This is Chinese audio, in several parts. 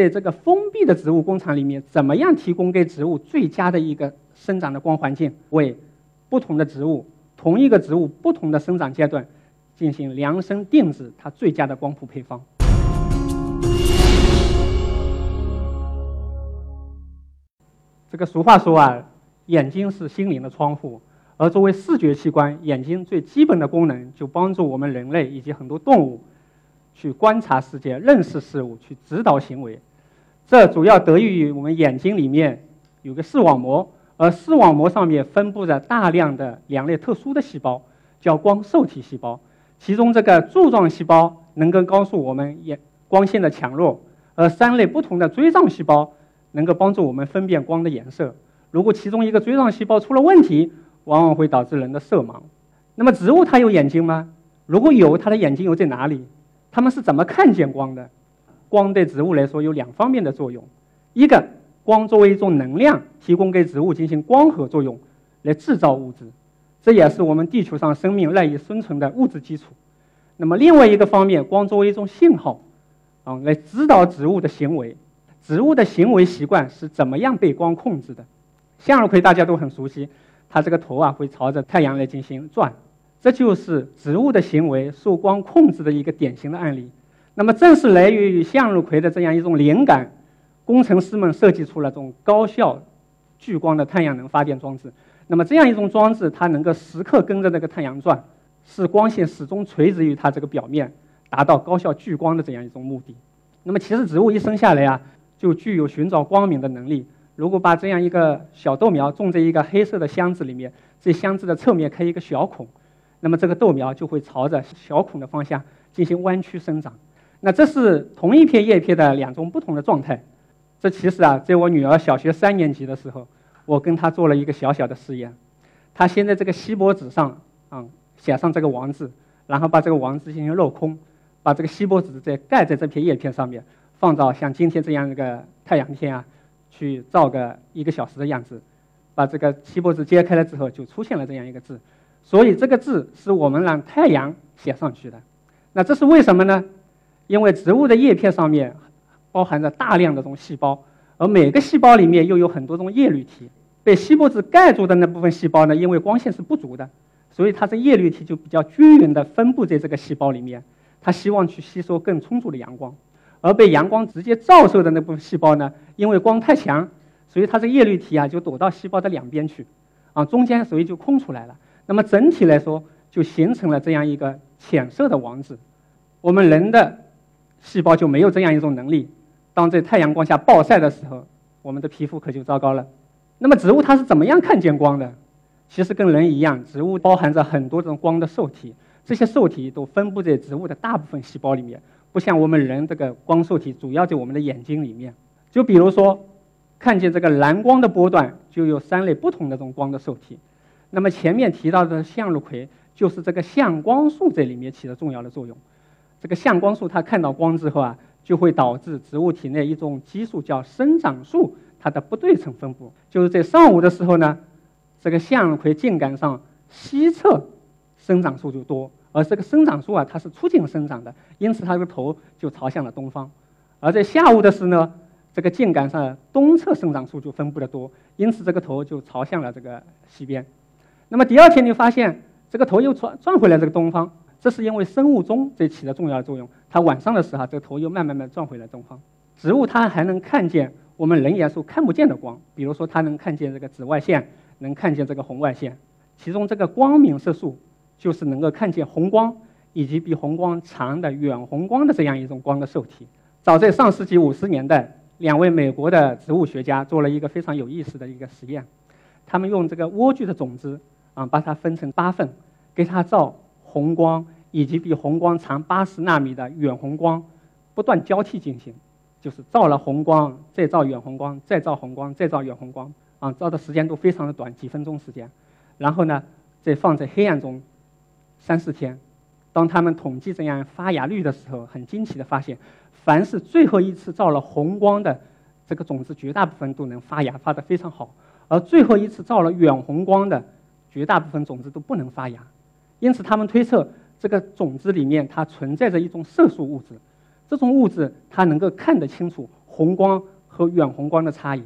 在这个封闭的植物工厂里面，怎么样提供给植物最佳的一个生长的光环境，为不同的植物、同一个植物不同的生长阶段进行量身定制它最佳的光谱配方。这个俗话说啊，眼睛是心灵的窗户，而作为视觉器官，眼睛最基本的功能就帮助我们人类以及很多动物去观察世界、认识事物、去指导行为。这主要得益于我们眼睛里面有个视网膜，而视网膜上面分布着大量的两类特殊的细胞，叫光受体细胞。其中这个柱状细胞能够告诉我们眼光线的强弱，而三类不同的锥状细胞。能够帮助我们分辨光的颜色。如果其中一个锥状细胞出了问题，往往会导致人的色盲。那么植物它有眼睛吗？如果有，它的眼睛又在哪里？它们是怎么看见光的？光对植物来说有两方面的作用：一个，光作为一种能量，提供给植物进行光合作用，来制造物质，这也是我们地球上生命赖以生存的物质基础。那么另外一个方面，光作为一种信号，啊，来指导植物的行为。植物的行为习惯是怎么样被光控制的？向日葵大家都很熟悉，它这个头啊会朝着太阳来进行转，这就是植物的行为受光控制的一个典型的案例。那么正是来源于向日葵的这样一种灵感，工程师们设计出了这种高效聚光的太阳能发电装置。那么这样一种装置，它能够时刻跟着这个太阳转，使光线始终垂直于它这个表面，达到高效聚光的这样一种目的。那么其实植物一生下来啊。就具有寻找光明的能力。如果把这样一个小豆苗种在一个黑色的箱子里面，这箱子的侧面开一个小孔，那么这个豆苗就会朝着小孔的方向进行弯曲生长。那这是同一片叶片的两种不同的状态。这其实啊，在我女儿小学三年级的时候，我跟她做了一个小小的试验。她先在这个锡箔纸上啊写上这个王字，然后把这个王字进行镂空，把这个锡箔纸再盖在这片叶片上面。放到像今天这样一个太阳天啊，去照个一个小时的样子，把这个锡箔纸揭开了之后，就出现了这样一个字。所以这个字是我们让太阳写上去的。那这是为什么呢？因为植物的叶片上面包含着大量的这种细胞，而每个细胞里面又有很多种叶绿体。被锡箔纸盖住的那部分细胞呢，因为光线是不足的，所以它的叶绿体就比较均匀的分布在这个细胞里面。它希望去吸收更充足的阳光。而被阳光直接照射的那部分细胞呢，因为光太强，所以它这叶绿体啊就躲到细胞的两边去，啊，中间所以就空出来了。那么整体来说，就形成了这样一个浅色的网子。我们人的细胞就没有这样一种能力。当在太阳光下暴晒的时候，我们的皮肤可就糟糕了。那么植物它是怎么样看见光的？其实跟人一样，植物包含着很多种光的受体，这些受体都分布在植物的大部分细胞里面。不像我们人这个光受体主要在我们的眼睛里面，就比如说，看见这个蓝光的波段，就有三类不同的这种光的受体。那么前面提到的向日葵，就是这个向光素在里面起的重要的作用。这个向光素它看到光之后啊，就会导致植物体内一种激素叫生长素，它的不对称分布。就是在上午的时候呢，这个向日葵茎秆上西侧生长素就多。而这个生长素啊，它是促进生长的，因此它的头就朝向了东方。而在下午的时候呢，这个茎秆上东侧生长素就分布的多，因此这个头就朝向了这个西边。那么第二天你发现这个头又转转回来这个东方，这是因为生物钟在起的重要的作用。它晚上的时候，这个头又慢慢慢转回来东方。植物它还能看见我们人眼所看不见的光，比如说它能看见这个紫外线，能看见这个红外线，其中这个光敏色素。就是能够看见红光以及比红光长的远红光的这样一种光的受体。早在上世纪五十年代，两位美国的植物学家做了一个非常有意思的一个实验。他们用这个莴苣的种子啊，把它分成八份，给它照红光以及比红光长八十纳米的远红光，不断交替进行，就是照了红光，再照远红光，再照红光，再照远红光，啊，照的时间都非常的短，几分钟时间。然后呢，再放在黑暗中。三四天，当他们统计这样发芽率的时候，很惊奇的发现，凡是最后一次照了红光的这个种子，绝大部分都能发芽，发得非常好；而最后一次照了远红光的，绝大部分种子都不能发芽。因此，他们推测这个种子里面它存在着一种色素物质，这种物质它能够看得清楚红光和远红光的差异。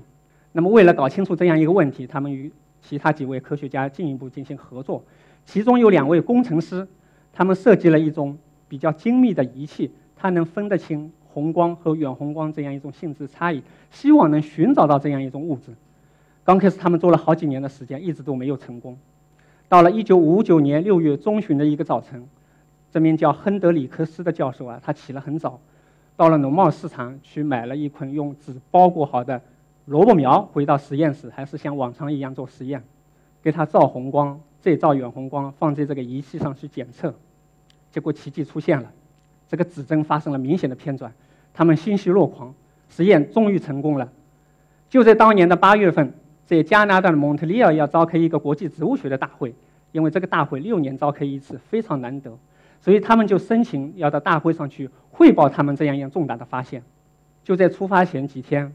那么，为了搞清楚这样一个问题，他们与其他几位科学家进一步进行合作。其中有两位工程师，他们设计了一种比较精密的仪器，它能分得清红光和远红光这样一种性质差异，希望能寻找到这样一种物质。刚开始他们做了好几年的时间，一直都没有成功。到了1959年6月中旬的一个早晨，这名叫亨德里克斯的教授啊，他起了很早，到了农贸市场去买了一捆用纸包裹好的萝卜苗，回到实验室，还是像往常一样做实验，给他照红光。再照远红光放在这个仪器上去检测，结果奇迹出现了，这个指针发生了明显的偏转，他们欣喜若狂，实验终于成功了。就在当年的八月份，在加拿大的蒙特利尔要召开一个国际植物学的大会，因为这个大会六年召开一次，非常难得，所以他们就申请要到大会上去汇报他们这样一样重大的发现。就在出发前几天，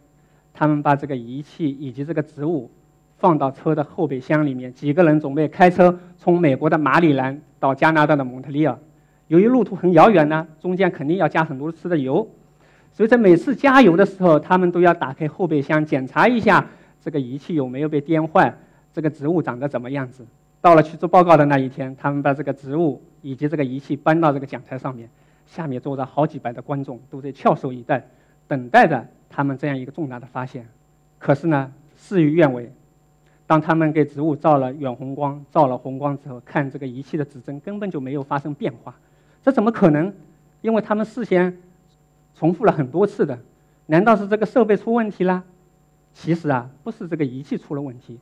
他们把这个仪器以及这个植物。放到车的后备箱里面，几个人准备开车从美国的马里兰到加拿大的蒙特利尔。由于路途很遥远呢，中间肯定要加很多次的油，所以在每次加油的时候，他们都要打开后备箱检查一下这个仪器有没有被颠坏，这个植物长得怎么样子。到了去做报告的那一天，他们把这个植物以及这个仪器搬到这个讲台上面，下面坐着好几百的观众都在翘首以待，等待着他们这样一个重大的发现。可是呢，事与愿违。当他们给植物照了远红光、照了红光之后，看这个仪器的指针根本就没有发生变化，这怎么可能？因为他们事先重复了很多次的，难道是这个设备出问题了？其实啊，不是这个仪器出了问题，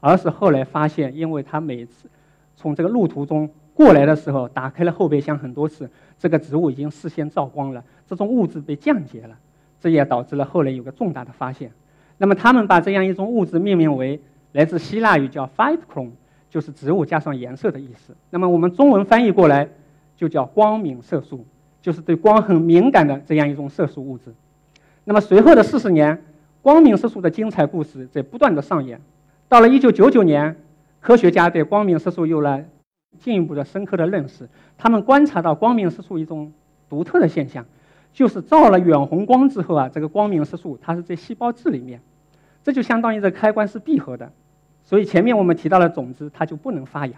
而是后来发现，因为他每次从这个路途中过来的时候，打开了后备箱很多次，这个植物已经事先照光了，这种物质被降解了，这也导致了后来有个重大的发现。那么他们把这样一种物质命名为。来自希腊语叫 phytochrome，就是植物加上颜色的意思。那么我们中文翻译过来就叫光敏色素，就是对光很敏感的这样一种色素物质。那么随后的四十年，光敏色素的精彩故事在不断的上演。到了1999年，科学家对光敏色素有了进一步的深刻的认识。他们观察到光敏色素一种独特的现象，就是照了远红光之后啊，这个光敏色素它是在细胞质里面。这就相当于这开关是闭合的，所以前面我们提到的种子它就不能发芽，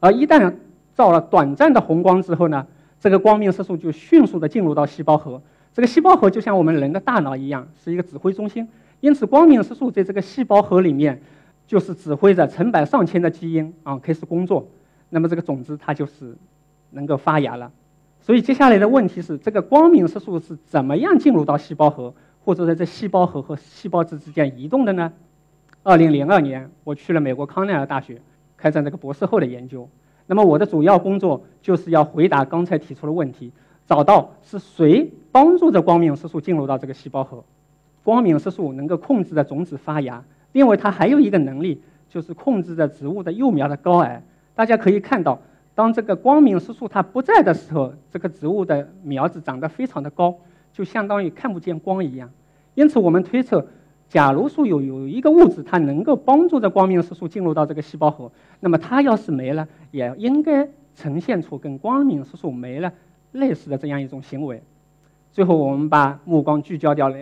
而一旦照了短暂的红光之后呢，这个光明色素就迅速的进入到细胞核，这个细胞核就像我们人的大脑一样，是一个指挥中心，因此光明色素在这个细胞核里面就是指挥着成百上千的基因啊开始工作，那么这个种子它就是能够发芽了。所以接下来的问题是，这个光明色素是怎么样进入到细胞核？或者在这细胞核和细胞质之间移动的呢？二零零二年，我去了美国康奈尔大学，开展这个博士后的研究。那么我的主要工作就是要回答刚才提出的问题，找到是谁帮助着光敏色素进入到这个细胞核。光敏色素能够控制着种子发芽，另外它还有一个能力，就是控制着植物的幼苗的高矮。大家可以看到，当这个光敏色素它不在的时候，这个植物的苗子长得非常的高。就相当于看不见光一样，因此我们推测，假如说有有一个物质，它能够帮助着光明色素进入到这个细胞核，那么它要是没了，也应该呈现出跟光明色素没了类似的这样一种行为。最后，我们把目光聚焦掉了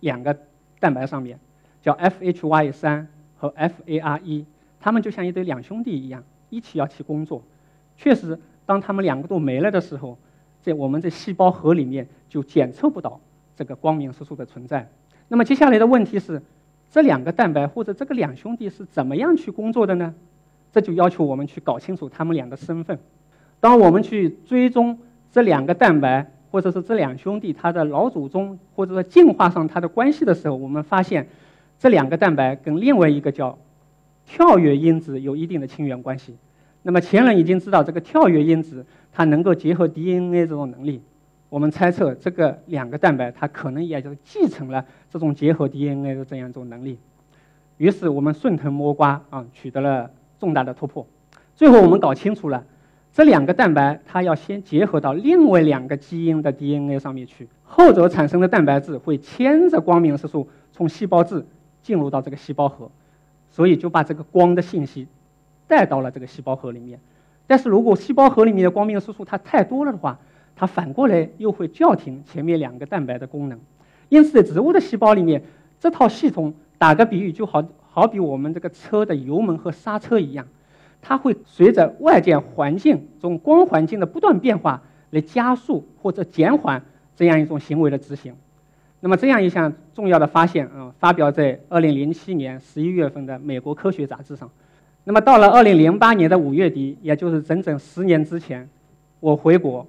两个蛋白上面，叫 FHY 三和 FAR 一，它们就像一对两兄弟一样，一起要去工作。确实，当它们两个都没了的时候。在我们的细胞核里面就检测不到这个光明色素的存在。那么接下来的问题是，这两个蛋白或者这个两兄弟是怎么样去工作的呢？这就要求我们去搞清楚他们俩的身份。当我们去追踪这两个蛋白或者是这两兄弟它的老祖宗或者说进化上它的关系的时候，我们发现这两个蛋白跟另外一个叫跳跃因子有一定的亲缘关系。那么前人已经知道这个跳跃因子。它能够结合 DNA 这种能力，我们猜测这个两个蛋白它可能也就继承了这种结合 DNA 的这样一种能力。于是我们顺藤摸瓜啊，取得了重大的突破。最后我们搞清楚了，这两个蛋白它要先结合到另外两个基因的 DNA 上面去，后者产生的蛋白质会牵着光明色素从细胞质进入到这个细胞核，所以就把这个光的信息带到了这个细胞核里面。但是如果细胞核里面的光敏色素它太多了的话，它反过来又会叫停前面两个蛋白的功能，因此，在植物的细胞里面，这套系统打个比喻，就好好比我们这个车的油门和刹车一样，它会随着外界环境这种光环境的不断变化来加速或者减缓这样一种行为的执行。那么，这样一项重要的发现啊，发表在2007年11月份的美国科学杂志上。那么，到了2008年的五月底，也就是整整十年之前，我回国，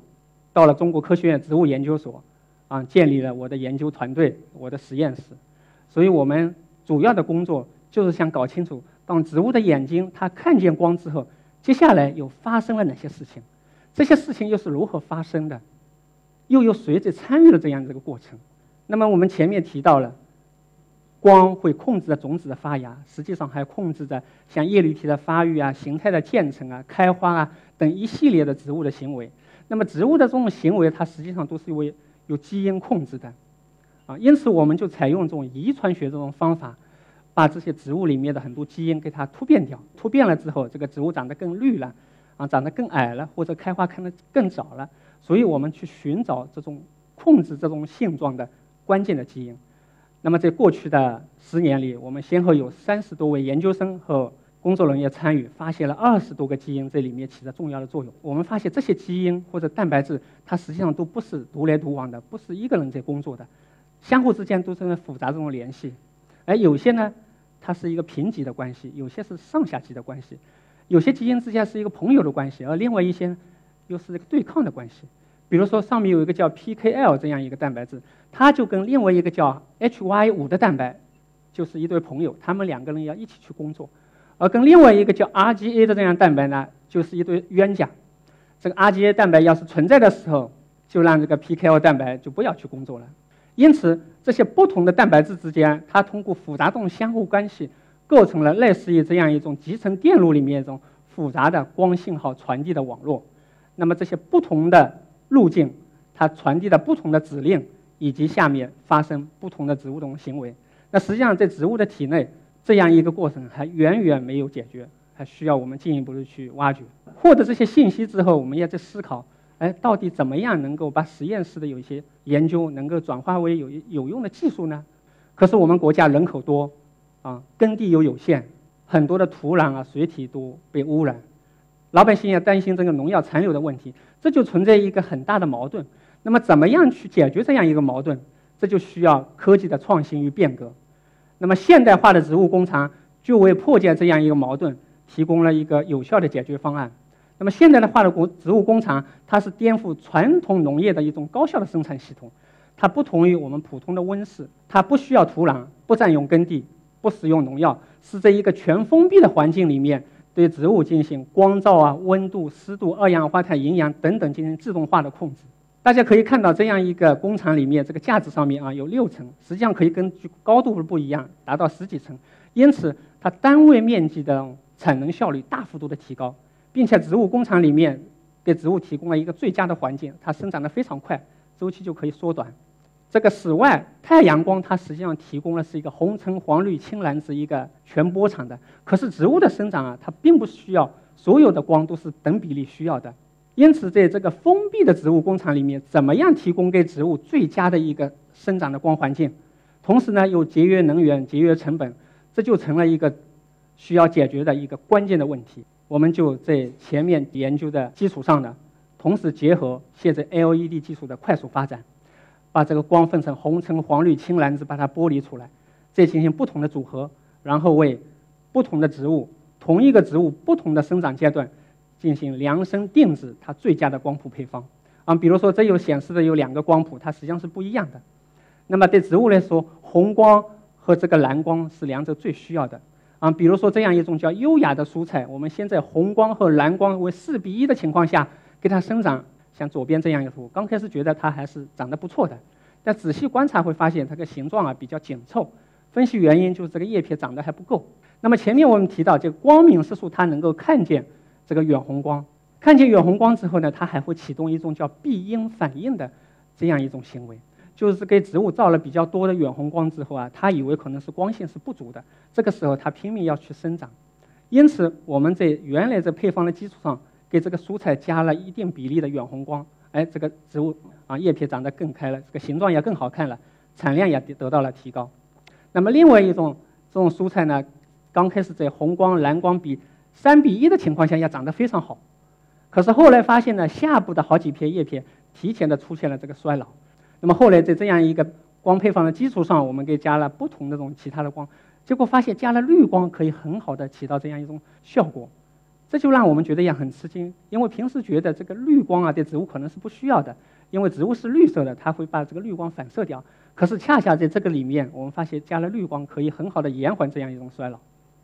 到了中国科学院植物研究所。啊，建立了我的研究团队，我的实验室，所以我们主要的工作就是想搞清楚，当植物的眼睛它看见光之后，接下来又发生了哪些事情，这些事情又是如何发生的，又有谁在参与了这样的一个过程？那么我们前面提到了，光会控制着种子的发芽，实际上还控制着像叶绿体的发育啊、形态的建成啊、开花啊等一系列的植物的行为。那么植物的这种行为，它实际上都是因为。有基因控制的，啊，因此我们就采用这种遗传学这种方法，把这些植物里面的很多基因给它突变掉。突变了之后，这个植物长得更绿了，啊，长得更矮了，或者开花开得更早了。所以我们去寻找这种控制这种性状的关键的基因。那么在过去的十年里，我们先后有三十多位研究生和工作人员参与，发现了二十多个基因在里面起着重要的作用。我们发现这些基因或者蛋白质，它实际上都不是独来独往的，不是一个人在工作的，相互之间都是复杂这种联系。而有些呢，它是一个平级的关系；有些是上下级的关系；有些基因之间是一个朋友的关系，而另外一些又是一个对抗的关系。比如说，上面有一个叫 PKL 这样一个蛋白质，它就跟另外一个叫 HY5 的蛋白就是一对朋友，他们两个人要一起去工作。而跟另外一个叫 RGA 的这样蛋白呢，就是一对冤家。这个 RGA 蛋白要是存在的时候，就让这个 PKL 蛋白就不要去工作了。因此，这些不同的蛋白质之间，它通过复杂这种相互关系，构成了类似于这样一种集成电路里面一种复杂的光信号传递的网络。那么这些不同的路径，它传递的不同的指令，以及下面发生不同的植物种行为。那实际上在植物的体内。这样一个过程还远远没有解决，还需要我们进一步的去挖掘。获得这些信息之后，我们也在思考：哎，到底怎么样能够把实验室的有一些研究能够转化为有有用的技术呢？可是我们国家人口多，啊，耕地又有限，很多的土壤啊、水体都被污染，老百姓也担心这个农药残留的问题，这就存在一个很大的矛盾。那么，怎么样去解决这样一个矛盾？这就需要科技的创新与变革。那么现代化的植物工厂就为破解这样一个矛盾提供了一个有效的解决方案。那么现代化的工植物工厂，它是颠覆传统农业的一种高效的生产系统。它不同于我们普通的温室，它不需要土壤，不占用耕地，不使用农药，是在一个全封闭的环境里面对植物进行光照啊、温度、湿度、二氧化碳、营养等等进行自动化的控制。大家可以看到，这样一个工厂里面，这个架子上面啊有六层，实际上可以根据高度不一样，达到十几层。因此，它单位面积的产能效率大幅度的提高，并且植物工厂里面给植物提供了一个最佳的环境，它生长的非常快，周期就可以缩短。这个室外太阳光，它实际上提供的是一个红橙黄绿青蓝紫一个全波长的。可是植物的生长啊，它并不需要所有的光都是等比例需要的。因此，在这个封闭的植物工厂里面，怎么样提供给植物最佳的一个生长的光环境，同时呢又节约能源、节约成本，这就成了一个需要解决的一个关键的问题。我们就在前面研究的基础上呢，同时结合现在 LED 技术的快速发展，把这个光分成红、橙、黄、绿、青、蓝、紫，把它剥离出来，再进行不同的组合，然后为不同的植物、同一个植物不同的生长阶段。进行量身定制它最佳的光谱配方啊，比如说这有显示的有两个光谱，它实际上是不一样的。那么对植物来说，红光和这个蓝光是两者最需要的啊。比如说这样一种叫优雅的蔬菜，我们先在红光和蓝光为四比一的情况下给它生长，像左边这样一幅，刚开始觉得它还是长得不错的，但仔细观察会发现它的形状啊比较紧凑。分析原因就是这个叶片长得还不够。那么前面我们提到，这个光敏色素它能够看见。这个远红光，看见远红光之后呢，它还会启动一种叫闭因反应的这样一种行为，就是给植物照了比较多的远红光之后啊，它以为可能是光线是不足的，这个时候它拼命要去生长，因此我们在原来这配方的基础上，给这个蔬菜加了一定比例的远红光，哎，这个植物啊叶片长得更开了，这个形状也更好看了，产量也得到了提高。那么另外一种这种蔬菜呢，刚开始在红光、蓝光比三比一的情况下也长得非常好，可是后来发现呢，下部的好几片叶片提前的出现了这个衰老。那么后来在这样一个光配方的基础上，我们给加了不同的这种其他的光，结果发现加了绿光可以很好的起到这样一种效果。这就让我们觉得也很吃惊，因为平时觉得这个绿光啊，对植物可能是不需要的，因为植物是绿色的，它会把这个绿光反射掉。可是恰恰在这个里面，我们发现加了绿光可以很好的延缓这样一种衰老。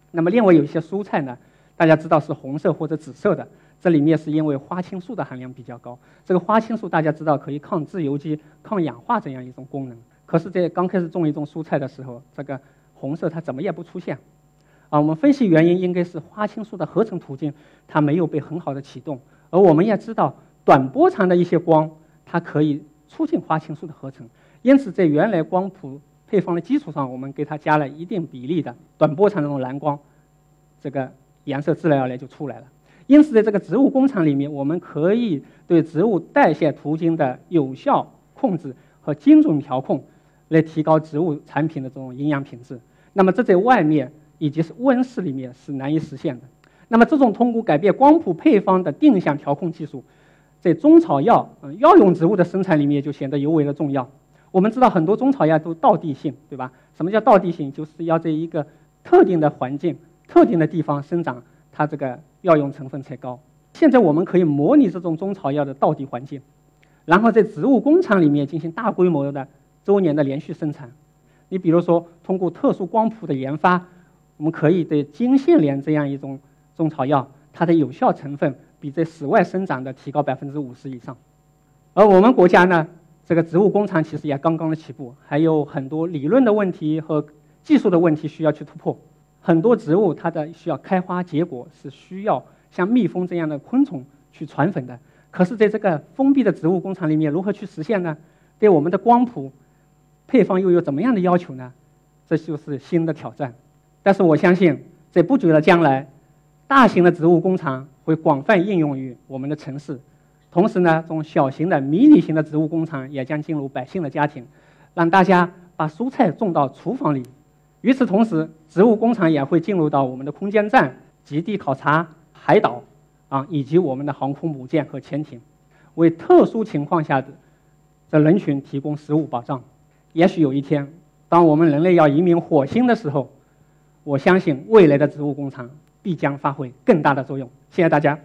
那么另外有一些蔬菜呢，大家知道是红色或者紫色的，这里面是因为花青素的含量比较高。这个花青素大家知道可以抗自由基、抗氧化这样一种功能。可是，在刚开始种一种蔬菜的时候，这个红色它怎么也不出现。啊，我们分析原因应该是花青素的合成途径它没有被很好的启动，而我们也知道短波长的一些光它可以促进花青素的合成，因此在原来光谱配方的基础上，我们给它加了一定比例的短波长的这种蓝光，这个颜色自然而然就出来了。因此，在这个植物工厂里面，我们可以对植物代谢途径的有效控制和精准调控，来提高植物产品的这种营养品质。那么这在外面。以及是温室里面是难以实现的。那么，这种通过改变光谱配方的定向调控技术，在中草药、嗯药用植物的生产里面就显得尤为的重要。我们知道很多中草药都倒地性，对吧？什么叫倒地性？就是要在一个特定的环境、特定的地方生长，它这个药用成分才高。现在我们可以模拟这种中草药的倒地环境，然后在植物工厂里面进行大规模的周年的连续生产。你比如说，通过特殊光谱的研发。我们可以对金线莲这样一种中草药，它的有效成分比在室外生长的提高百分之五十以上。而我们国家呢，这个植物工厂其实也刚刚的起步，还有很多理论的问题和技术的问题需要去突破。很多植物它的需要开花结果是需要像蜜蜂这样的昆虫去传粉的，可是在这个封闭的植物工厂里面，如何去实现呢？对我们的光谱配方又有怎么样的要求呢？这就是新的挑战。但是我相信，在不久的将来，大型的植物工厂会广泛应用于我们的城市，同时呢，这种小型的迷你型的植物工厂也将进入百姓的家庭，让大家把蔬菜种到厨房里。与此同时，植物工厂也会进入到我们的空间站、极地考察、海岛啊，以及我们的航空母舰和潜艇，为特殊情况下的这人群提供食物保障。也许有一天，当我们人类要移民火星的时候，我相信未来的植物工厂必将发挥更大的作用。谢谢大家。